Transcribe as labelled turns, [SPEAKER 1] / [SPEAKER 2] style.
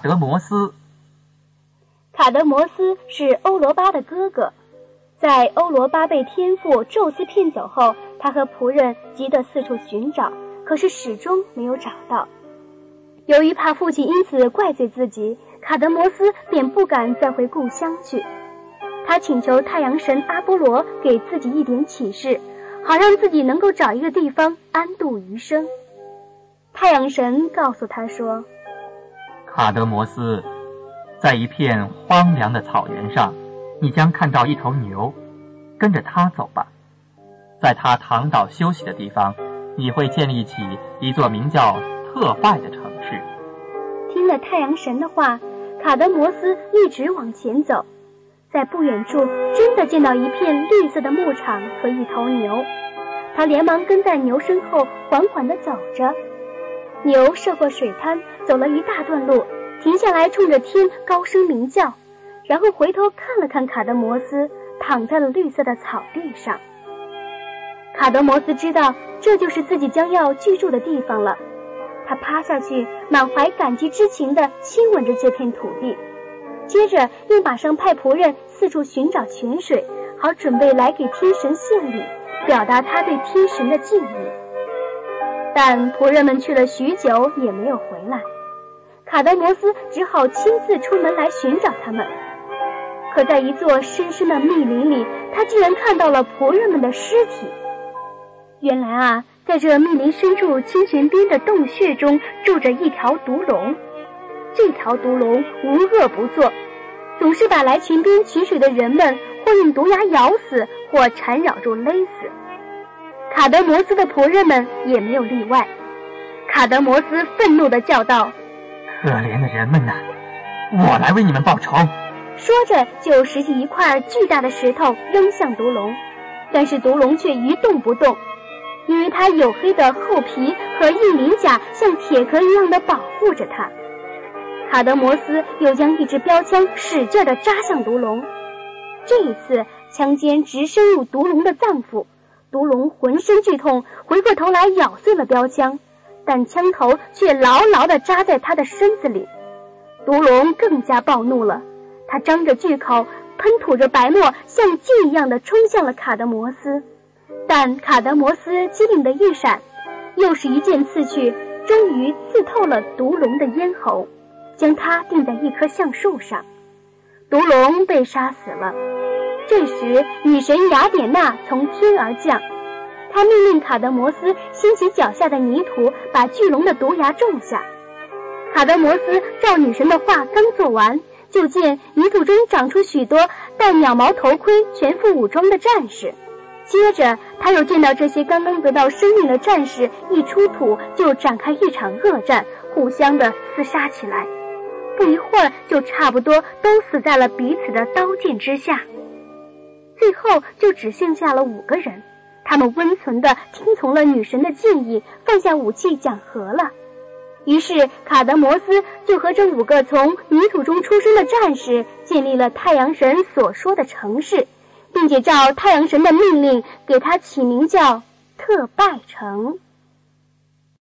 [SPEAKER 1] 德摩斯。
[SPEAKER 2] 卡德摩斯是欧罗巴的哥哥，在欧罗巴被天父宙斯骗走后，他和仆人急得四处寻找，可是始终没有找到。由于怕父亲因此怪罪自己，卡德摩斯便不敢再回故乡去。他请求太阳神阿波罗给自己一点启示，好让自己能够找一个地方安度余生。太阳神告诉他说：“
[SPEAKER 1] 卡德摩斯，在一片荒凉的草原上，你将看到一头牛，跟着它走吧。在它躺倒休息的地方，你会建立起一座名叫特拜的城市。”
[SPEAKER 2] 听了太阳神的话，卡德摩斯一直往前走。在不远处，真的见到一片绿色的牧场和一头牛，他连忙跟在牛身后，缓缓地走着。牛涉过水滩，走了一大段路，停下来，冲着天高声鸣叫，然后回头看了看卡德摩斯，躺在了绿色的草地上。卡德摩斯知道这就是自己将要居住的地方了，他趴下去，满怀感激之情地亲吻着这片土地。接着又马上派仆人四处寻找泉水，好准备来给天神献礼，表达他对天神的敬意。但仆人们去了许久也没有回来，卡德摩斯只好亲自出门来寻找他们。可在一座深深的密林里，他竟然看到了仆人们的尸体。原来啊，在这密林深处清泉边的洞穴中，住着一条毒龙。这条毒龙无恶不作，总是把来泉边取水的人们或用毒牙咬死，或缠绕住勒死。卡德摩斯的仆人们也没有例外。卡德摩斯愤怒地叫道：“
[SPEAKER 1] 可怜的人们呐，我来为你们报仇！”
[SPEAKER 2] 说着，就拾起一块巨大的石头扔向毒龙，但是毒龙却一动不动，因为它黝黑的厚皮和硬鳞甲像铁壳一样的保护着它。卡德摩斯又将一支标枪使劲地扎向毒龙，这一次枪尖直深入毒龙的脏腑，毒龙浑身剧痛，回过头来咬碎了标枪，但枪头却牢牢地扎在他的身子里。毒龙更加暴怒了，他张着巨口，喷吐着白沫，像箭一样的冲向了卡德摩斯。但卡德摩斯机灵的一闪，又是一剑刺去，终于刺透了毒龙的咽喉。将它钉在一棵橡树上，毒龙被杀死了。这时，女神雅典娜从天而降，她命令卡德摩斯掀起脚下的泥土，把巨龙的毒牙种下。卡德摩斯照女神的话刚做完，就见泥土中长出许多戴鸟毛头盔、全副武装的战士。接着，他又见到这些刚刚得到生命的战士一出土就展开一场恶战，互相的厮杀起来。不一会儿，就差不多都死在了彼此的刀剑之下。最后，就只剩下了五个人，他们温存的听从了女神的建议，放下武器讲和了。于是，卡德摩斯就和这五个从泥土中出生的战士建立了太阳神所说的城市，并且照太阳神的命令给他起名叫特拜城。